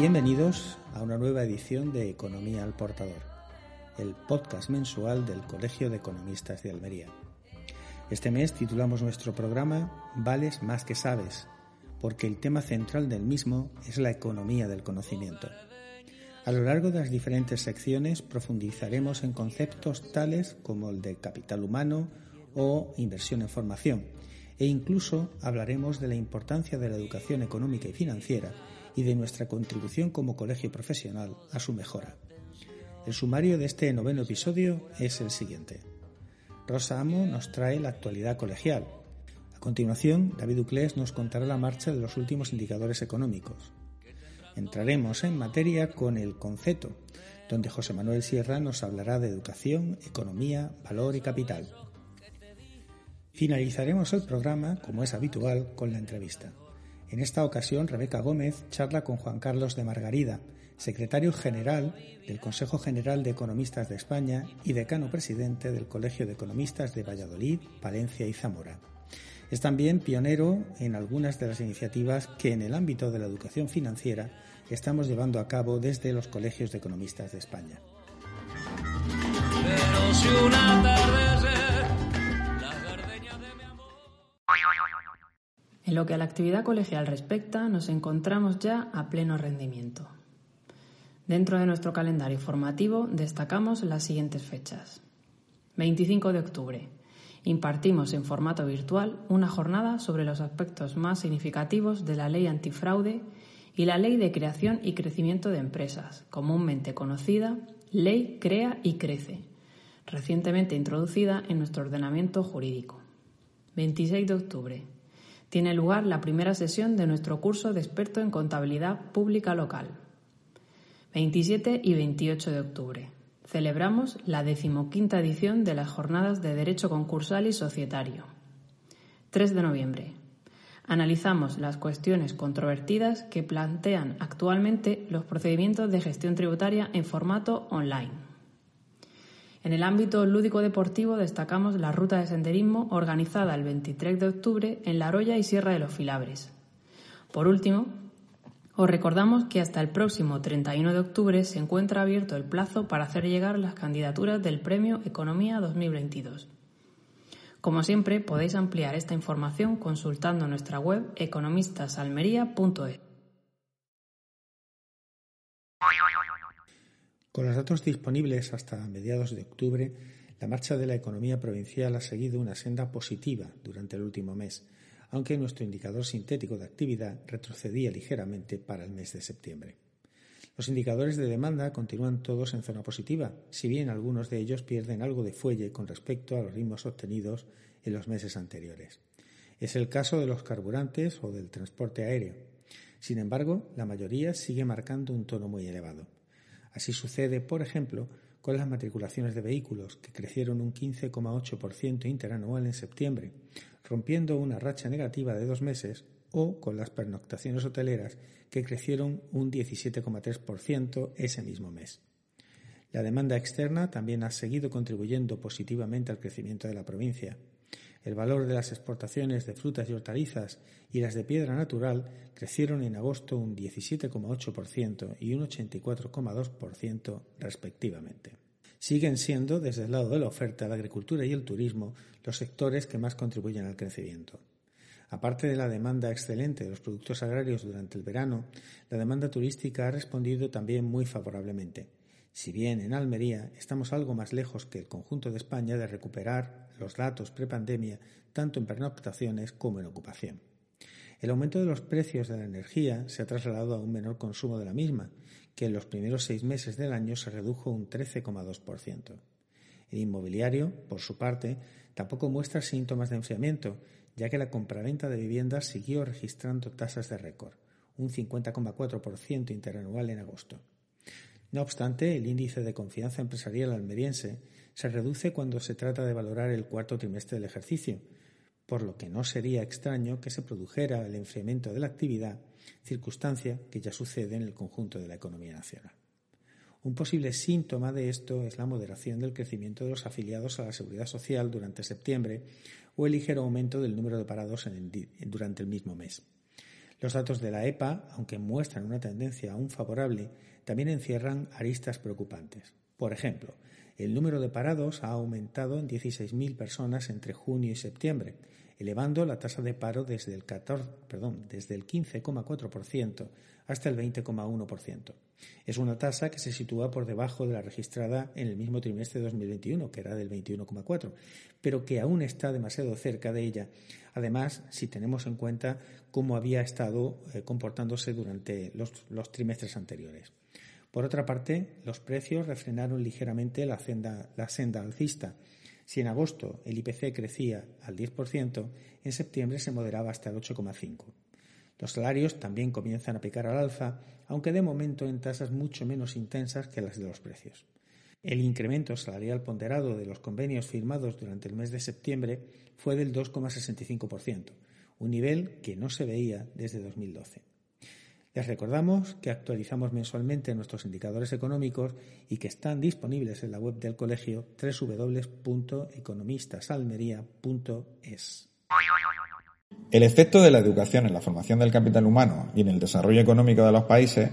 Bienvenidos a una nueva edición de Economía al Portador, el podcast mensual del Colegio de Economistas de Almería. Este mes titulamos nuestro programa Vales más que sabes, porque el tema central del mismo es la economía del conocimiento. A lo largo de las diferentes secciones profundizaremos en conceptos tales como el de capital humano o inversión en formación, e incluso hablaremos de la importancia de la educación económica y financiera y de nuestra contribución como colegio profesional a su mejora. El sumario de este noveno episodio es el siguiente. Rosa Amo nos trae la actualidad colegial. A continuación, David Uclés nos contará la marcha de los últimos indicadores económicos. Entraremos en materia con el concepto, donde José Manuel Sierra nos hablará de educación, economía, valor y capital. Finalizaremos el programa, como es habitual, con la entrevista. En esta ocasión, Rebeca Gómez charla con Juan Carlos de Margarida, secretario general del Consejo General de Economistas de España y decano presidente del Colegio de Economistas de Valladolid, Palencia y Zamora. Es también pionero en algunas de las iniciativas que en el ámbito de la educación financiera estamos llevando a cabo desde los colegios de economistas de España. En lo que a la actividad colegial respecta, nos encontramos ya a pleno rendimiento. Dentro de nuestro calendario formativo destacamos las siguientes fechas. 25 de octubre. Impartimos en formato virtual una jornada sobre los aspectos más significativos de la ley antifraude y la ley de creación y crecimiento de empresas, comúnmente conocida Ley Crea y Crece, recientemente introducida en nuestro ordenamiento jurídico. 26 de octubre tiene lugar la primera sesión de nuestro curso de experto en contabilidad pública local. 27 y 28 de octubre. Celebramos la decimoquinta edición de las jornadas de Derecho Concursal y Societario. 3 de noviembre. Analizamos las cuestiones controvertidas que plantean actualmente los procedimientos de gestión tributaria en formato online. En el ámbito lúdico-deportivo destacamos la ruta de senderismo organizada el 23 de octubre en La Roya y Sierra de los Filabres. Por último, os recordamos que hasta el próximo 31 de octubre se encuentra abierto el plazo para hacer llegar las candidaturas del Premio Economía 2022. Como siempre, podéis ampliar esta información consultando nuestra web economistasalmería.es. Con los datos disponibles hasta mediados de octubre, la marcha de la economía provincial ha seguido una senda positiva durante el último mes, aunque nuestro indicador sintético de actividad retrocedía ligeramente para el mes de septiembre. Los indicadores de demanda continúan todos en zona positiva, si bien algunos de ellos pierden algo de fuelle con respecto a los ritmos obtenidos en los meses anteriores. Es el caso de los carburantes o del transporte aéreo. Sin embargo, la mayoría sigue marcando un tono muy elevado. Así sucede, por ejemplo, con las matriculaciones de vehículos, que crecieron un 15,8% interanual en septiembre, rompiendo una racha negativa de dos meses, o con las pernoctaciones hoteleras, que crecieron un 17,3% ese mismo mes. La demanda externa también ha seguido contribuyendo positivamente al crecimiento de la provincia. El valor de las exportaciones de frutas y hortalizas y las de piedra natural crecieron en agosto un 17,8% y un 84,2% respectivamente. Siguen siendo, desde el lado de la oferta, la agricultura y el turismo los sectores que más contribuyen al crecimiento. Aparte de la demanda excelente de los productos agrarios durante el verano, la demanda turística ha respondido también muy favorablemente. Si bien en Almería estamos algo más lejos que el conjunto de España de recuperar los datos prepandemia tanto en pernoctaciones como en ocupación. El aumento de los precios de la energía se ha trasladado a un menor consumo de la misma, que en los primeros seis meses del año se redujo un 13,2%. El inmobiliario, por su parte, tampoco muestra síntomas de enfriamiento, ya que la compraventa de viviendas siguió registrando tasas de récord, un 50,4% interanual en agosto. No obstante, el índice de confianza empresarial almeriense se reduce cuando se trata de valorar el cuarto trimestre del ejercicio, por lo que no sería extraño que se produjera el enfriamiento de la actividad, circunstancia que ya sucede en el conjunto de la economía nacional. Un posible síntoma de esto es la moderación del crecimiento de los afiliados a la seguridad social durante septiembre o el ligero aumento del número de parados durante el mismo mes. Los datos de la EPA, aunque muestran una tendencia aún favorable, también encierran aristas preocupantes. Por ejemplo, el número de parados ha aumentado en 16.000 personas entre junio y septiembre, elevando la tasa de paro desde el, 14, perdón, desde el 15,4% hasta el 20,1%. Es una tasa que se sitúa por debajo de la registrada en el mismo trimestre de 2021, que era del 21,4%, pero que aún está demasiado cerca de ella. Además, si tenemos en cuenta cómo había estado eh, comportándose durante los trimestres anteriores. Por otra parte, los precios refrenaron ligeramente la senda, alcista. Si en agosto el IPC crecía al 10%, en septiembre se moderaba hasta el 8,5%. Los salarios también comienzan a picar al alza, aunque de momento en tasas mucho menos intensas que las de los precios. El incremento salarial ponderado de los convenios firmados durante el mes de septiembre fue del 2,65%, un nivel que no se veía desde 2012. Les recordamos que actualizamos mensualmente nuestros indicadores económicos y que están disponibles en la web del colegio www.economistasalmería.es. El efecto de la educación en la formación del capital humano y en el desarrollo económico de los países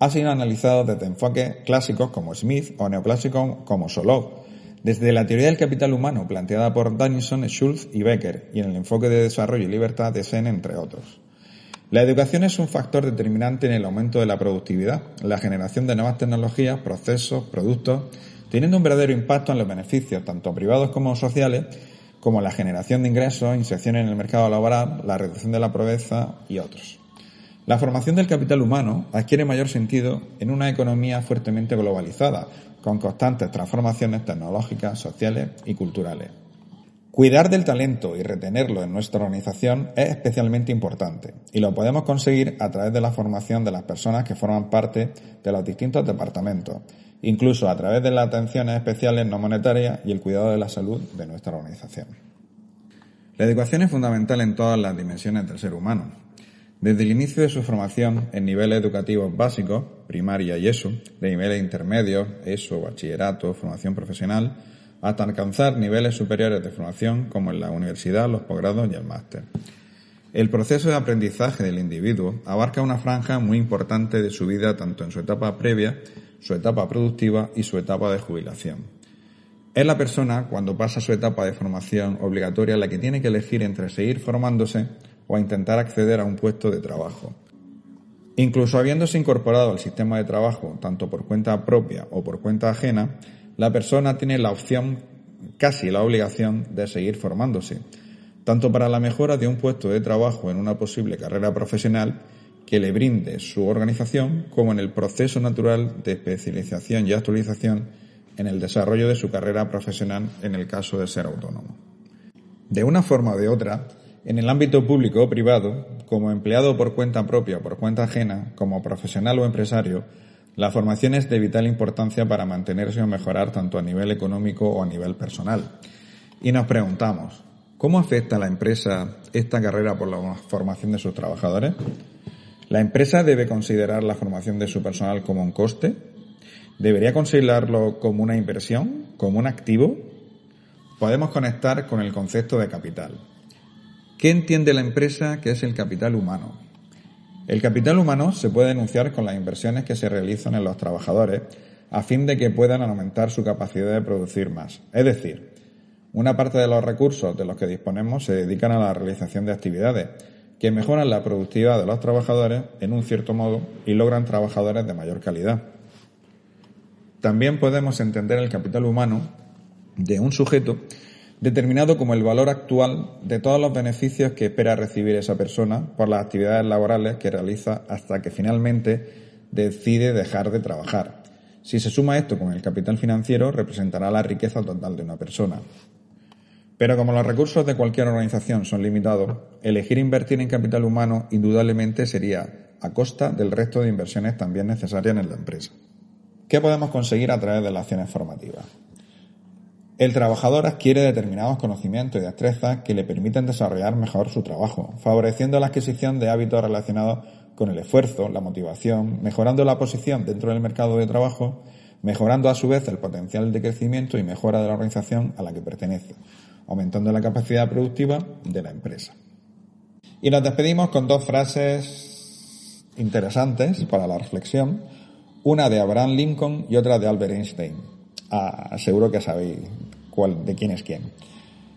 ha sido analizado desde enfoques clásicos como Smith o neoclásicos como Solov, desde la teoría del capital humano planteada por Danielson, Schultz y Becker y en el enfoque de desarrollo y libertad de Sen, entre otros. La educación es un factor determinante en el aumento de la productividad, la generación de nuevas tecnologías, procesos, productos, teniendo un verdadero impacto en los beneficios, tanto privados como sociales, como la generación de ingresos, inserción en el mercado laboral, la reducción de la pobreza y otros. La formación del capital humano adquiere mayor sentido en una economía fuertemente globalizada, con constantes transformaciones tecnológicas, sociales y culturales. Cuidar del talento y retenerlo en nuestra organización es especialmente importante y lo podemos conseguir a través de la formación de las personas que forman parte de los distintos departamentos, incluso a través de las atenciones especiales no monetarias y el cuidado de la salud de nuestra organización. La educación es fundamental en todas las dimensiones del ser humano. Desde el inicio de su formación en niveles educativos básicos, primaria y ESO, de niveles intermedios, ESO, bachillerato, formación profesional, hasta alcanzar niveles superiores de formación como en la universidad, los posgrados y el máster. El proceso de aprendizaje del individuo abarca una franja muy importante de su vida tanto en su etapa previa, su etapa productiva y su etapa de jubilación. Es la persona, cuando pasa su etapa de formación obligatoria, la que tiene que elegir entre seguir formándose o intentar acceder a un puesto de trabajo. Incluso habiéndose incorporado al sistema de trabajo, tanto por cuenta propia o por cuenta ajena, la persona tiene la opción, casi la obligación, de seguir formándose, tanto para la mejora de un puesto de trabajo en una posible carrera profesional que le brinde su organización, como en el proceso natural de especialización y actualización en el desarrollo de su carrera profesional en el caso de ser autónomo. De una forma o de otra, en el ámbito público o privado, como empleado por cuenta propia o por cuenta ajena, como profesional o empresario, la formación es de vital importancia para mantenerse o mejorar tanto a nivel económico o a nivel personal. Y nos preguntamos, ¿cómo afecta a la empresa esta carrera por la formación de sus trabajadores? ¿La empresa debe considerar la formación de su personal como un coste? ¿Debería considerarlo como una inversión, como un activo? Podemos conectar con el concepto de capital. ¿Qué entiende la empresa que es el capital humano? El capital humano se puede denunciar con las inversiones que se realizan en los trabajadores a fin de que puedan aumentar su capacidad de producir más. Es decir, una parte de los recursos de los que disponemos se dedican a la realización de actividades que mejoran la productividad de los trabajadores en un cierto modo y logran trabajadores de mayor calidad. También podemos entender el capital humano de un sujeto determinado como el valor actual de todos los beneficios que espera recibir esa persona por las actividades laborales que realiza hasta que finalmente decide dejar de trabajar. Si se suma esto con el capital financiero, representará la riqueza total de una persona. Pero como los recursos de cualquier organización son limitados, elegir invertir en capital humano indudablemente sería a costa del resto de inversiones también necesarias en la empresa. ¿Qué podemos conseguir a través de las acciones formativas? El trabajador adquiere determinados conocimientos y destrezas que le permiten desarrollar mejor su trabajo, favoreciendo la adquisición de hábitos relacionados con el esfuerzo, la motivación, mejorando la posición dentro del mercado de trabajo, mejorando a su vez el potencial de crecimiento y mejora de la organización a la que pertenece, aumentando la capacidad productiva de la empresa. Y nos despedimos con dos frases interesantes para la reflexión, una de Abraham Lincoln y otra de Albert Einstein. Ah, seguro que sabéis cuál, de quién es quién.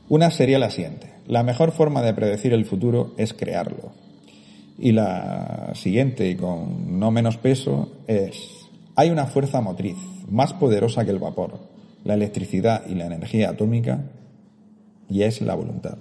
Una sería la siguiente. La mejor forma de predecir el futuro es crearlo. Y la siguiente, y con no menos peso, es hay una fuerza motriz más poderosa que el vapor, la electricidad y la energía atómica, y es la voluntad.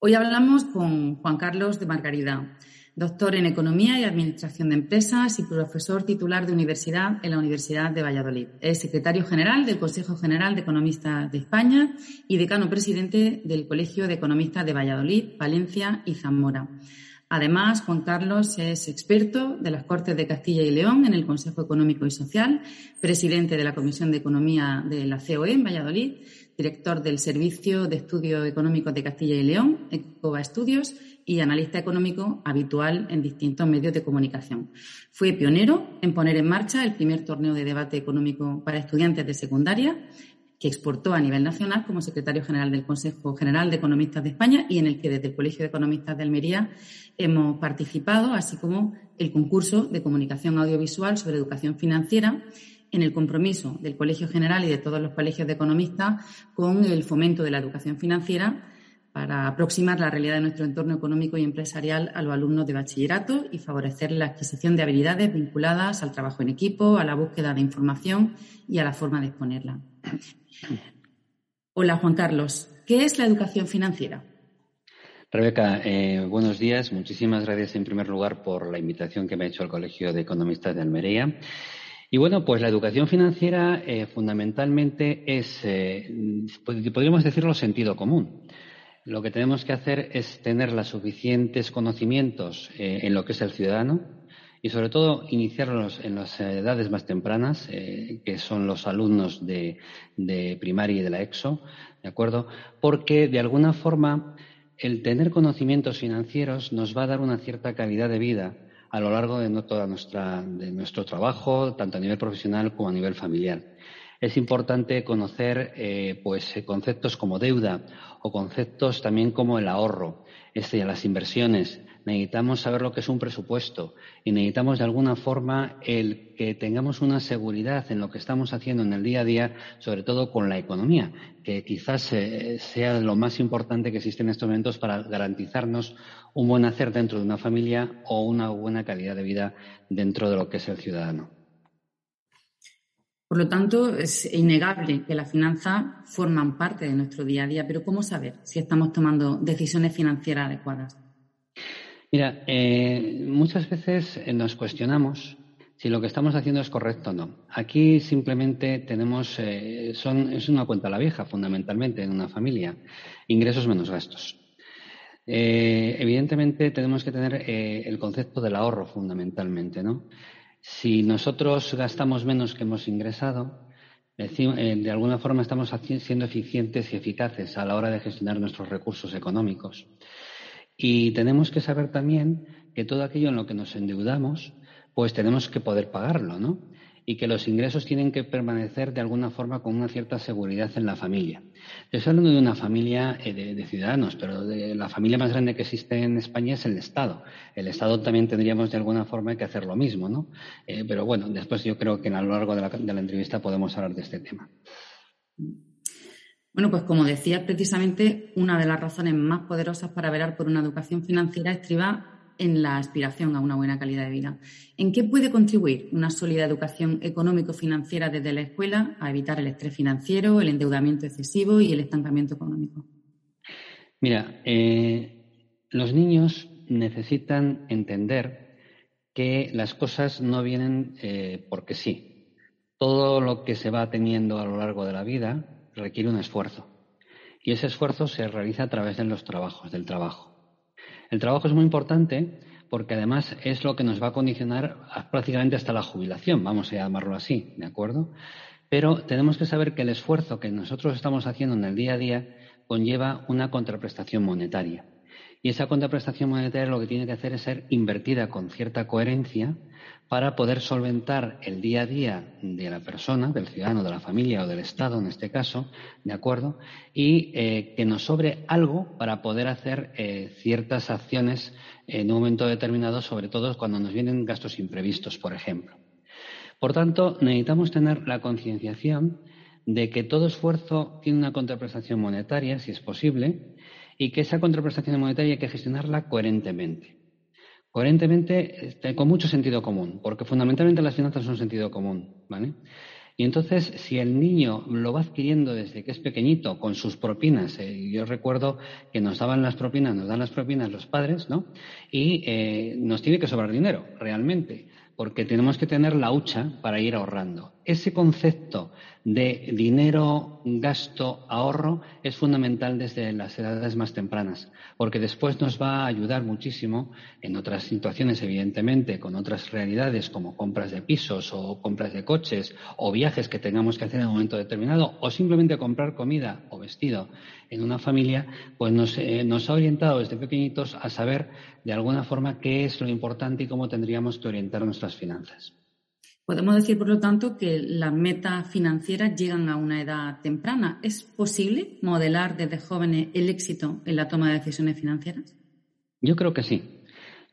Hoy hablamos con Juan Carlos de Margarida, doctor en Economía y Administración de Empresas y profesor titular de universidad en la Universidad de Valladolid. Es secretario general del Consejo General de Economistas de España y decano presidente del Colegio de Economistas de Valladolid, Valencia y Zamora. Además, Juan Carlos es experto de las Cortes de Castilla y León en el Consejo Económico y Social, presidente de la Comisión de Economía de la COE en Valladolid, director del Servicio de Estudios Económicos de Castilla y León, ECOBA Estudios, y analista económico habitual en distintos medios de comunicación. Fue pionero en poner en marcha el primer torneo de debate económico para estudiantes de secundaria que exportó a nivel nacional como secretario general del Consejo General de Economistas de España y en el que desde el Colegio de Economistas de Almería hemos participado, así como el concurso de comunicación audiovisual sobre educación financiera en el compromiso del Colegio General y de todos los colegios de economistas con el fomento de la educación financiera para aproximar la realidad de nuestro entorno económico y empresarial a los alumnos de bachillerato y favorecer la adquisición de habilidades vinculadas al trabajo en equipo, a la búsqueda de información y a la forma de exponerla. Hola, Juan Carlos. ¿Qué es la educación financiera? Rebeca, eh, buenos días. Muchísimas gracias en primer lugar por la invitación que me ha hecho el Colegio de Economistas de Almería. Y bueno, pues la educación financiera eh, fundamentalmente es, eh, podríamos decirlo, sentido común. Lo que tenemos que hacer es tener los suficientes conocimientos en lo que es el ciudadano, y sobre todo iniciarlos en las edades más tempranas, eh, que son los alumnos de, primaria y de la EXO, ¿de acuerdo? Porque de alguna forma el tener conocimientos financieros nos va a dar una cierta calidad de vida a lo largo de toda nuestra, de nuestro trabajo, tanto a nivel profesional como a nivel familiar. Es importante conocer eh, pues, conceptos como deuda o conceptos también como el ahorro, las inversiones, necesitamos saber lo que es un presupuesto y necesitamos de alguna forma el que tengamos una seguridad en lo que estamos haciendo en el día a día, sobre todo con la economía, que quizás eh, sea lo más importante que existe en estos momentos para garantizarnos un buen hacer dentro de una familia o una buena calidad de vida dentro de lo que es el ciudadano. Por lo tanto, es innegable que las finanzas forman parte de nuestro día a día, pero ¿cómo saber si estamos tomando decisiones financieras adecuadas? Mira, eh, muchas veces eh, nos cuestionamos si lo que estamos haciendo es correcto o no. Aquí simplemente tenemos, eh, son, es una cuenta a la vieja, fundamentalmente, en una familia. Ingresos menos gastos. evidentemente tenemos que tener el concepto del ahorro fundamentalmente, ¿no? Si nosotros gastamos menos que hemos ingresado, de alguna forma estamos siendo eficientes y eficaces a la hora de gestionar nuestros recursos económicos. Y tenemos que saber también que todo aquello en lo que nos endeudamos, pues tenemos que poder pagarlo, ¿no? Y que los ingresos tienen que permanecer de alguna forma con una cierta seguridad en la familia. Estoy hablando de una familia eh, de, ciudadanos, pero de la familia más grande que existe en España es el Estado. El Estado también tendríamos de alguna forma que hacer lo mismo, ¿no? Eh, pero bueno, después yo creo que a lo largo de la, de la entrevista podemos hablar de este tema. Bueno, pues como decía, precisamente una de las razones más poderosas para velar por una educación financiera estriba en la aspiración a una buena calidad de vida. ¿En qué puede contribuir una sólida educación económico-financiera desde la escuela a evitar el estrés financiero, el endeudamiento excesivo y el estancamiento económico? Mira, eh, los niños necesitan entender que las cosas no vienen eh, porque sí. Todo lo que se va teniendo a lo largo de la vida requiere un esfuerzo. Y ese esfuerzo se realiza a través de los trabajos, del trabajo. El trabajo es muy importante porque además es lo que nos va a condicionar prácticamente hasta la jubilación, vamos a llamarlo así, ¿de acuerdo? Pero tenemos que saber que el esfuerzo que nosotros estamos haciendo en el día a día conlleva una contraprestación monetaria. Y esa contraprestación monetaria lo que tiene que hacer es ser invertida con cierta coherencia para poder solventar el día a día de la persona, del ciudadano, de la familia o del Estado en este caso, ¿de acuerdo? Y eh, que nos sobre algo para poder hacer eh, ciertas acciones en un momento determinado, sobre todo cuando nos vienen gastos imprevistos, por ejemplo. Por tanto, necesitamos tener la concienciación de que todo esfuerzo tiene una contraprestación monetaria, si es posible, y que esa contraprestación monetaria hay que gestionarla coherentemente. Coherentemente, este, con mucho sentido común, porque fundamentalmente las finanzas son sentido común, ¿vale? Y entonces, si el niño lo va adquiriendo desde que es pequeñito con sus propinas, eh, yo recuerdo que nos daban las propinas, nos dan las propinas los padres, ¿no? Y eh, nos tiene que sobrar dinero, realmente porque tenemos que tener la hucha para ir ahorrando. Ese concepto de dinero, gasto, ahorro es fundamental desde las edades más tempranas, porque después nos va a ayudar muchísimo en otras situaciones, evidentemente, con otras realidades como compras de pisos o compras de coches o viajes que tengamos que hacer en un momento determinado o simplemente comprar comida o vestido en una familia, pues nos, eh, nos ha orientado desde pequeñitos a saber de alguna forma qué es lo importante y cómo tendríamos que orientar nuestras finanzas. Podemos decir, por lo tanto, que las metas financieras llegan a una edad temprana. ¿Es posible modelar desde jóvenes el éxito en la toma de decisiones financieras? Yo creo que sí.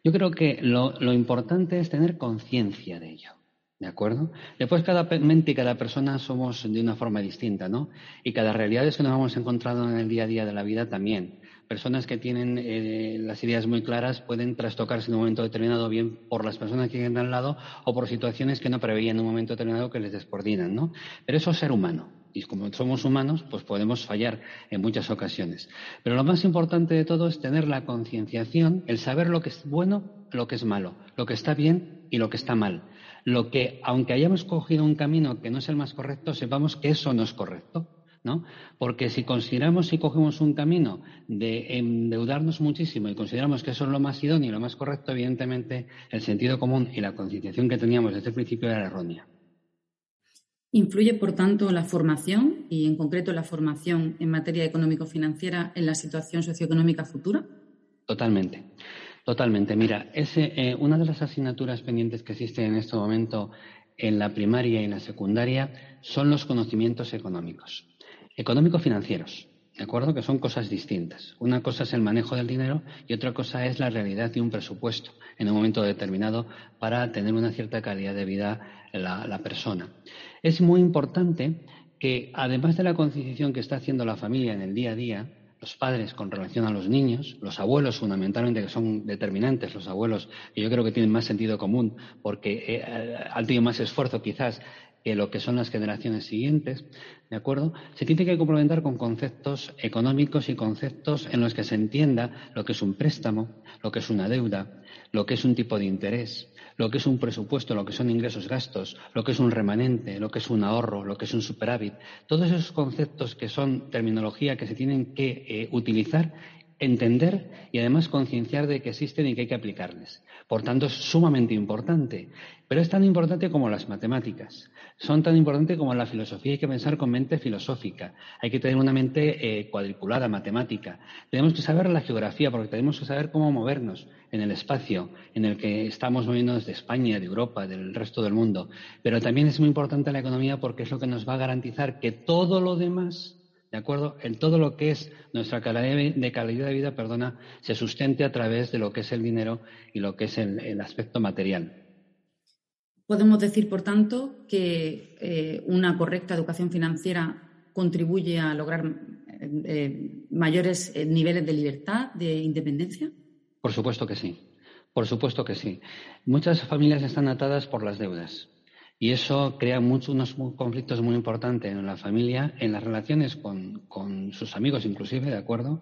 Yo creo que lo, importante es tener conciencia de ello. ¿De acuerdo? Después cada mente y cada persona somos de una forma distinta, ¿no? Y cada realidad es que nos hemos encontrado en el día a día de la vida también. Personas que tienen eh, las ideas muy claras pueden trastocarse en un momento determinado bien por las personas que vienen al lado o por situaciones que no preveían en un momento determinado que les descoordinan, ¿no? Pero eso es ser humano. Y como somos humanos, pues podemos fallar en muchas ocasiones. Pero lo más importante de todo es tener la concienciación, el saber lo que es bueno, lo que es malo, lo que está bien y lo que está mal lo que, aunque hayamos cogido un camino que no es el más correcto, sepamos que eso no es correcto. ¿No? Porque si consideramos y cogemos un camino de endeudarnos muchísimo y consideramos que eso es lo más idóneo y lo más correcto, evidentemente el sentido común y la concienciación que teníamos desde el principio era errónea. ¿Influye, por tanto, la formación y, en concreto, la formación en materia económico-financiera en la situación socioeconómica futura? Totalmente. Totalmente. Mira, eh, una de las asignaturas pendientes que existen en este momento en la primaria y en la secundaria son los conocimientos económicos, económico-financieros. ¿De acuerdo? Que son cosas distintas. Una cosa es el manejo del dinero y otra cosa es la realidad de un presupuesto en un momento determinado para tener una cierta calidad de vida la, la persona. Es muy importante que, además de la concienciación que está haciendo la familia en el día a día, los padres con relación a los niños, los abuelos fundamentalmente que son determinantes, los abuelos que yo creo que tienen más sentido común porque eh, han tenido más esfuerzo quizás que lo que son las generaciones siguientes, ¿de acuerdo? Se tiene que complementar con conceptos económicos y conceptos en los que se entienda lo que es un préstamo, lo que es una deuda, lo que es un tipo de interés, lo que es un presupuesto, lo que son ingresos gastos, lo que es un remanente, lo que es un ahorro, lo que es un superávit. Todos esos conceptos que son terminología que se tienen que eh, utilizar entender y además concienciar de que existen y que hay que aplicarles. Por tanto, es sumamente importante. Pero es tan importante como las matemáticas. Son tan importantes como la filosofía. Hay que pensar con mente filosófica. Hay que tener una mente eh, cuadriculada, matemática. Tenemos que saber la geografía porque tenemos que saber cómo movernos en el espacio en el que estamos moviéndonos de España, de Europa, del resto del mundo. Pero también es muy importante la economía porque es lo que nos va a garantizar que todo lo demás ¿De acuerdo? En todo lo que es nuestra calidad de, calidad de vida, perdona, se sustente a través de lo que es el dinero y lo que es el, aspecto material. Podemos decir, por tanto, que eh, una correcta educación financiera contribuye a lograr eh, mayores eh, niveles de libertad, de independencia. Por supuesto que sí. Por supuesto que sí. Muchas familias están atadas por las deudas. Y eso crea muchos, unos conflictos muy importantes en la familia, en las relaciones con, con, sus amigos inclusive, ¿de acuerdo?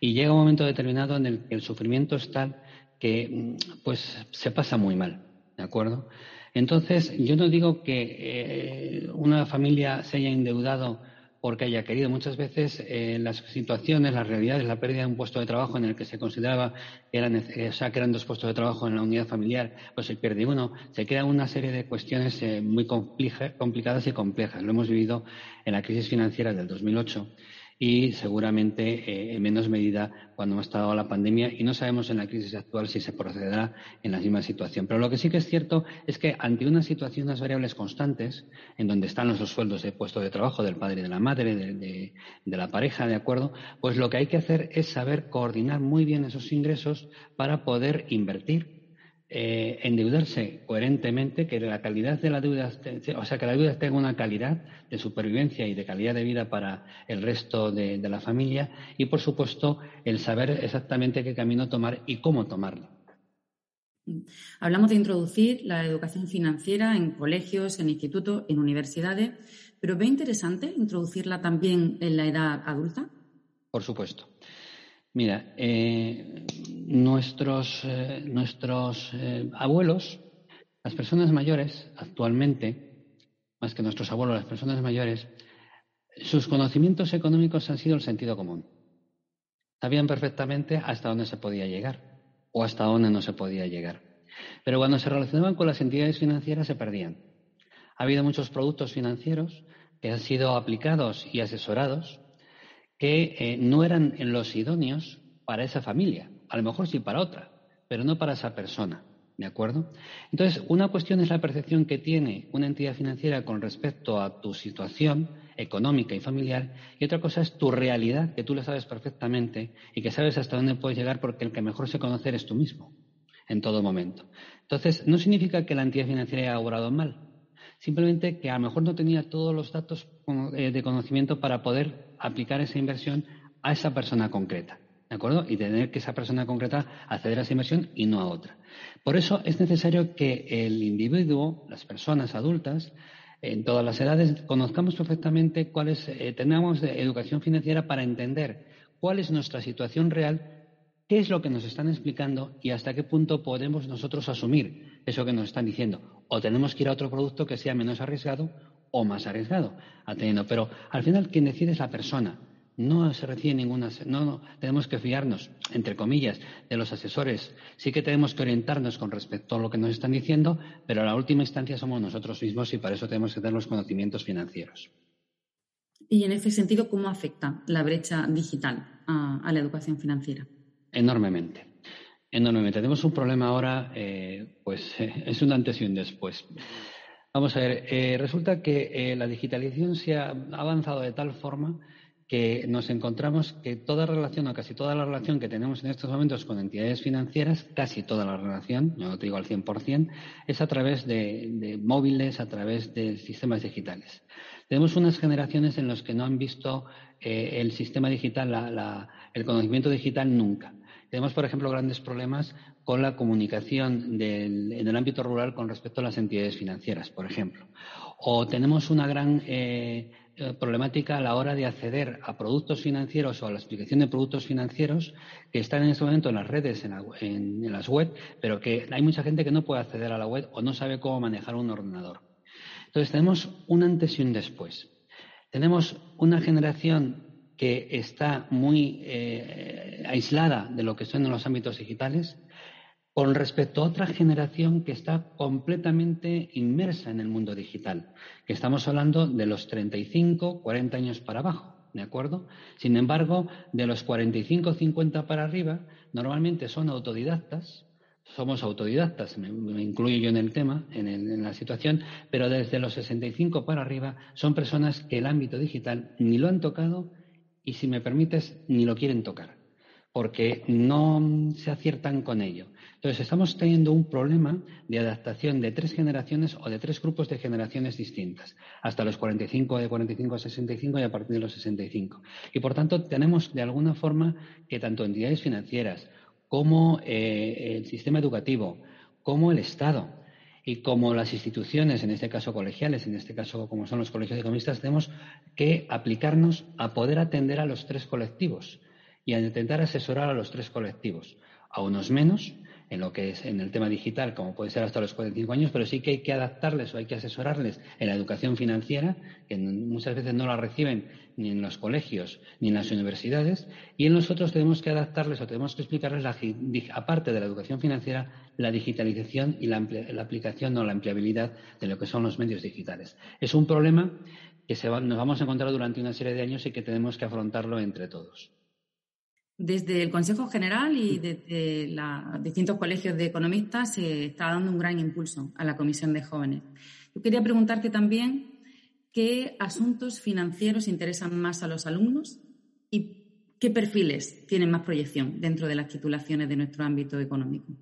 Y llega un momento determinado en el que el sufrimiento es tal que mm, pues se pasa muy mal, ¿de acuerdo? Entonces, yo no digo que eh, una familia se haya endeudado porque haya querido. Muchas veces eh, las situaciones, las realidades, la pérdida de un puesto de trabajo en el que se consideraba que eran, eh, o eran dos puestos de trabajo en la unidad familiar, pues se pierde uno. Se crea una serie de cuestiones muy complicadas y complejas. Lo hemos vivido en la crisis financiera del 2008 y seguramente eh, en menos medida cuando hemos estado la pandemia y no sabemos en la crisis actual si se procederá en la misma situación. Pero lo que sí que es cierto es que ante una situación, unas variables constantes, en donde están los sueldos de puesto de trabajo del padre y de la madre, de, de la pareja, ¿de acuerdo? Pues lo que hay que hacer es saber coordinar muy bien esos ingresos para poder invertir eh, endeudarse coherentemente, que la calidad de la deuda, o sea, que la deuda tenga una calidad de supervivencia y de calidad de vida para el resto de, la familia y, por supuesto, el saber exactamente qué camino tomar y cómo tomarlo. Hablamos de introducir la educación financiera en colegios, en institutos, en universidades, pero ¿ve interesante introducirla también en la edad adulta? Por supuesto. Mira, eh, nuestros, eh, nuestros eh, abuelos, las personas mayores actualmente, más que nuestros abuelos, las personas mayores, sus conocimientos económicos han sido el sentido común. Sabían perfectamente hasta dónde se podía llegar o hasta dónde no se podía llegar. Pero cuando se relacionaban con las entidades financieras se perdían. Ha habido muchos productos financieros que han sido aplicados y asesorados que eh, no eran los idóneos para esa familia. A lo mejor sí para otra, pero no para esa persona. ¿De acuerdo? Entonces, una cuestión es la percepción que tiene una entidad financiera con respecto a tu situación económica y familiar, y otra cosa es tu realidad, que tú la sabes perfectamente y que sabes hasta dónde puedes llegar porque el que mejor se conoce es tú mismo, en todo momento. Entonces, no significa que la entidad financiera haya obrado mal, simplemente que a lo mejor no tenía todos los datos eh, de conocimiento para poder aplicar esa inversión a esa persona concreta. ¿De acuerdo? Y tener que esa persona concreta acceder a esa inversión y no a otra. Por eso es necesario que el individuo, las personas adultas, en todas las edades, conozcamos perfectamente cuál es, eh, tengamos educación financiera para entender cuál es nuestra situación real, qué es lo que nos están explicando y hasta qué punto podemos nosotros asumir eso que nos están diciendo. O tenemos que ir a otro producto que sea menos arriesgado o más arriesgado, atendiendo. Pero al final quien decide es la persona. No se recibe ninguna, no, tenemos que fiarnos, entre comillas, de los asesores. Sí que tenemos que orientarnos con respecto a lo que nos están diciendo, pero a la última instancia somos nosotros mismos y para eso tenemos que tener los conocimientos financieros. Y en ese sentido, ¿cómo afecta la brecha digital a, la educación financiera? Enormemente. Enormemente. Tenemos un problema ahora, eh, pues es un antes y un después. Vamos a ver, eh, resulta que eh, la digitalización se ha avanzado de tal forma que nos encontramos que toda relación o casi toda la relación que tenemos en estos momentos con entidades financieras, casi toda la relación, no te digo al 100%, es a través de, móviles, a través de sistemas digitales. Tenemos unas generaciones en las que no han visto eh, el sistema digital, el conocimiento digital nunca. Tenemos, por ejemplo, grandes problemas con la comunicación en el ámbito rural con respecto a las entidades financieras, por ejemplo. O tenemos una gran eh, eh, problemática a la hora de acceder a productos financieros o a la explicación de productos financieros que están en este momento en las redes, en, las web, pero que hay mucha gente que no puede acceder a la web o no sabe cómo manejar un ordenador. Entonces tenemos un antes y un después. Tenemos una generación que está muy eh, aislada de lo que son en los ámbitos digitales, con respecto a otra generación que está completamente inmersa en el mundo digital, que estamos hablando de los 35, 40 años para abajo, ¿de acuerdo? Sin embargo, de los 45, 50 para arriba, normalmente son autodidactas, somos autodidactas, me, incluyo yo en el tema, en, la situación, pero desde los 65 para arriba son personas que el ámbito digital ni lo han tocado y, si me permites, ni lo quieren tocar, porque no se aciertan con ello. Entonces, estamos teniendo un problema de adaptación de tres generaciones o de tres grupos de generaciones distintas, hasta los 45, de 45 a 65 y a partir de los 65. Y, por tanto, tenemos de alguna forma que tanto entidades financieras como eh, el sistema educativo, como el Estado, y como las instituciones, en este caso colegiales, en este caso como son los colegios economistas, tenemos que aplicarnos a poder atender a los tres colectivos y a intentar asesorar a los tres colectivos, a unos menos en lo que es en el tema digital, como puede ser hasta los 45 años, pero sí que hay que adaptarles o hay que asesorarles en la educación financiera, que muchas veces no la reciben ni en los colegios ni en las universidades, y en nosotros tenemos que adaptarles o tenemos que explicarles, la, aparte de la educación financiera, la digitalización y la, la aplicación o la empleabilidad de lo que son los medios digitales. Es un problema que nos vamos a encontrar durante una serie de años y que tenemos que afrontarlo entre todos. Desde el Consejo General y desde los distintos colegios de economistas se está dando un gran impulso a la Comisión de Jóvenes. Yo quería preguntarte también qué asuntos financieros interesan más a los alumnos y qué perfiles tienen más proyección dentro de las titulaciones de nuestro ámbito económico.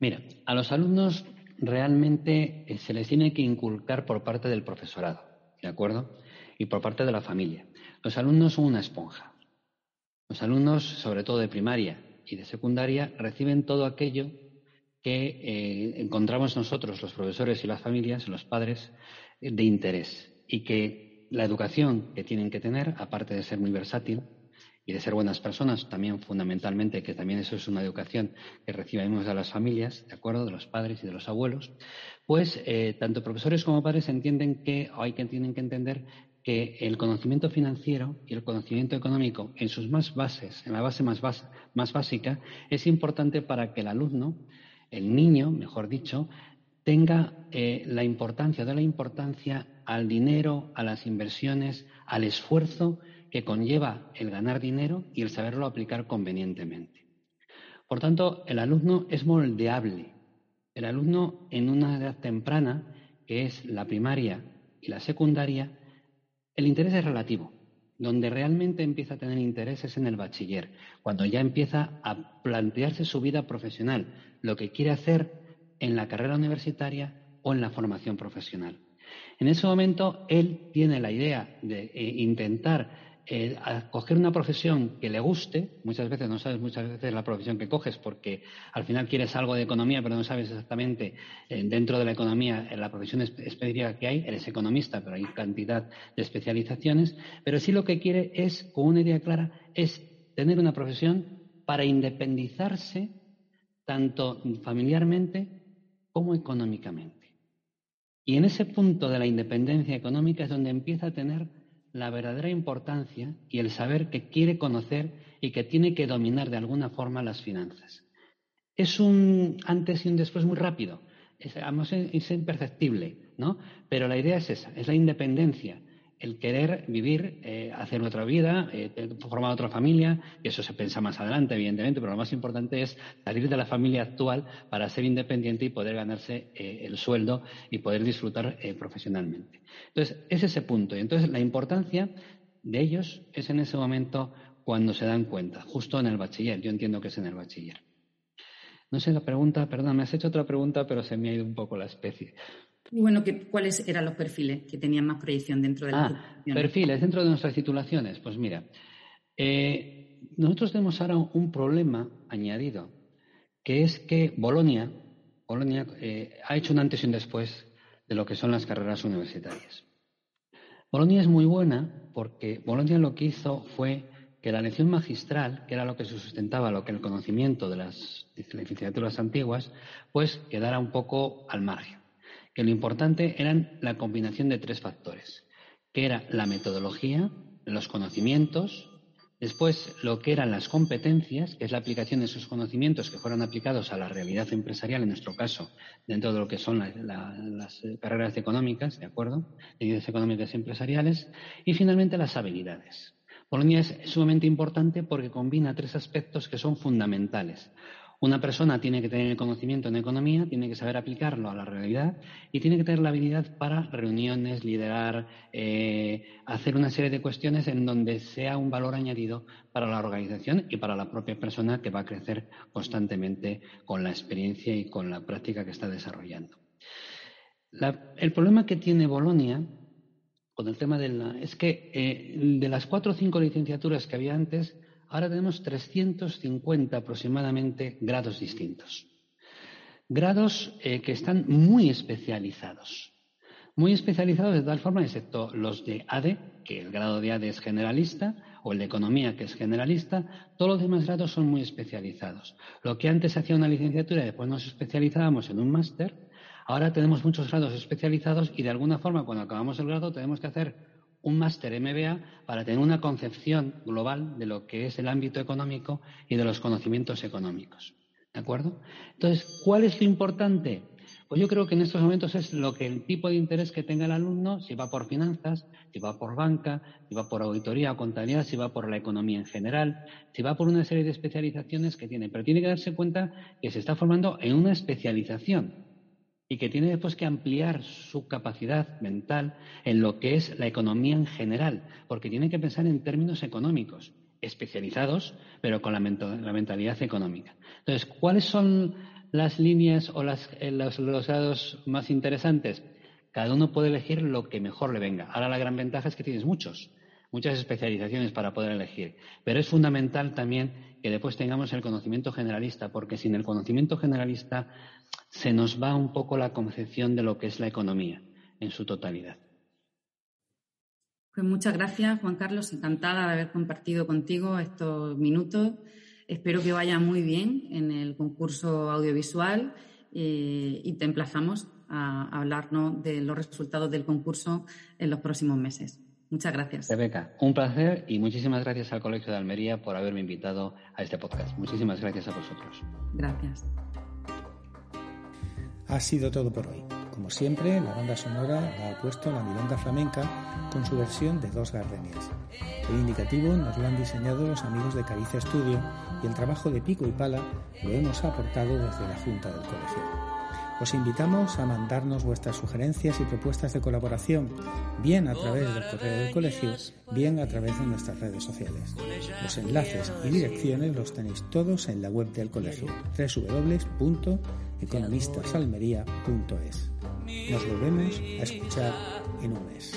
Mira, a los alumnos realmente eh, se les tiene que inculcar por parte del profesorado, ¿de acuerdo? Y por parte de la familia. Los alumnos son una esponja. Los alumnos, sobre todo de primaria y de secundaria, reciben todo aquello que eh, encontramos nosotros, los profesores y las familias, los padres, eh, de interés. Y que la educación que tienen que tener, aparte de ser muy versátil, y de ser buenas personas, también fundamentalmente, que también eso es una educación que recibimos de las familias, ¿de acuerdo? De los padres y de los abuelos, pues eh, tanto profesores como padres entienden que hay que tienen que entender que el conocimiento financiero y el conocimiento económico en sus más bases, en la base más, más básica, es importante para que el alumno, el niño, mejor dicho, tenga eh, la importancia, de la importancia al dinero, a las inversiones, al esfuerzo que conlleva el ganar dinero y el saberlo aplicar convenientemente. Por tanto, el alumno es moldeable. El alumno en una edad temprana, que es la primaria y la secundaria, el interés es relativo. Donde realmente empieza a tener interés es en el bachiller, cuando ya empieza a plantearse su vida profesional, lo que quiere hacer en la carrera universitaria o en la formación profesional. En ese momento, él tiene la idea de eh, intentar eh, coger una profesión que le guste, muchas veces no sabes muchas veces la profesión que coges porque al final quieres algo de economía pero no sabes exactamente eh, dentro de la economía en la profesión específica que hay, eres economista pero hay cantidad de especializaciones, pero sí lo que quiere es, con una idea clara, es tener una profesión para independizarse tanto familiarmente como económicamente. Y en ese punto de la independencia económica es donde empieza a tener la verdadera importancia y el saber que quiere conocer y que tiene que dominar de alguna forma las finanzas. Es un antes y un después muy rápido, es, imperceptible, ¿no? Pero la idea es esa, es la independencia, el querer vivir, eh, hacer otra vida, eh, formar otra familia, y eso se piensa más adelante, evidentemente, pero lo más importante es salir de la familia actual para ser independiente y poder ganarse eh, el sueldo y poder disfrutar profesionalmente. Entonces, es ese punto. Y entonces, la importancia de ellos es en ese momento cuando se dan cuenta, justo en el bachiller. Yo entiendo que es en el bachiller. No sé la pregunta, perdón, me has hecho otra pregunta, pero se me ha ido un poco la especie. Y bueno, ¿cuáles eran los perfiles que tenían más proyección dentro de las ah, Perfiles dentro de nuestras titulaciones. Pues mira, eh, nosotros tenemos ahora un problema añadido, que es que Bolonia, Bolonia eh, ha hecho un antes y un después de lo que son las carreras universitarias. Bolonia es muy buena porque Bolonia lo que hizo fue que la lección magistral, que era lo que se sustentaba, lo que el conocimiento de las licenciaturas antiguas, pues quedara un poco al margen que lo importante eran la combinación de tres factores, que era la metodología, los conocimientos, después lo que eran las competencias, que es la aplicación de esos conocimientos que fueron aplicados a la realidad empresarial, en nuestro caso, dentro de lo que son las carreras económicas, ¿de acuerdo? Ciencias económicas y empresariales, y finalmente las habilidades. Polonia es sumamente importante porque combina tres aspectos que son fundamentales. Una persona tiene que tener conocimiento en economía, tiene que saber aplicarlo a la realidad y tiene que tener la habilidad para reuniones, liderar, eh, hacer una serie de cuestiones en donde sea un valor añadido para la organización y para la propia persona que va a crecer constantemente con la experiencia y con la práctica que está desarrollando. el problema que tiene Bolonia con el tema de la, es que eh, de las cuatro o cinco licenciaturas que había antes, ahora tenemos 350 aproximadamente grados distintos. Grados eh, que están muy especializados. Muy especializados de tal forma, excepto los de ADE, que el grado de ADE es generalista, o el de Economía, que es generalista, todos los demás grados son muy especializados. Lo que antes hacía una licenciatura y después nos especializábamos en un máster, ahora tenemos muchos grados especializados y de alguna forma cuando acabamos el grado tenemos que hacer un máster MBA para tener una concepción global de lo que es el ámbito económico y de los conocimientos económicos. ¿De acuerdo? Entonces, ¿cuál es lo importante? Pues yo creo que en estos momentos es lo que el tipo de interés que tenga el alumno, si va por finanzas, si va por banca, si va por auditoría o contabilidad, si va por la economía en general, si va por una serie de especializaciones que tiene. Pero tiene que darse cuenta que se está formando en una especialización y que tiene después que ampliar su capacidad mental en lo que es la economía en general, porque tiene que pensar en términos económicos, especializados, pero con la, mentalidad económica. Entonces, ¿cuáles son las líneas o eh, los, los dados más interesantes? Cada uno puede elegir lo que mejor le venga. Ahora la gran ventaja es que tienes muchos, muchas especializaciones para poder elegir. Pero es fundamental también que después tengamos el conocimiento generalista, porque sin el conocimiento generalista se nos va un poco la concepción de lo que es la economía en su totalidad. Pues muchas gracias, Juan Carlos. Encantada de haber compartido contigo estos minutos. Espero que vaya muy bien en el concurso audiovisual eh, y te emplazamos a hablarnos de los resultados del concurso en los próximos meses. Muchas gracias. Rebeca, un placer y muchísimas gracias al Colegio de Almería por haberme invitado a este podcast. Muchísimas gracias a vosotros. Gracias. Ha sido todo por hoy. Como siempre, la banda sonora la ha puesto la milonga flamenca con su versión de dos gardenias. El indicativo nos lo han diseñado los amigos de Caricia Studio y el trabajo de pico y pala lo hemos aportado desde la Junta del Colegio. Os invitamos a mandarnos vuestras sugerencias y propuestas de colaboración, bien a través del correo del colegio, bien a través de nuestras redes sociales. Los enlaces y direcciones los tenéis todos en la web del colegio, www.economistasalmería.es. Nos volvemos a escuchar en un mes.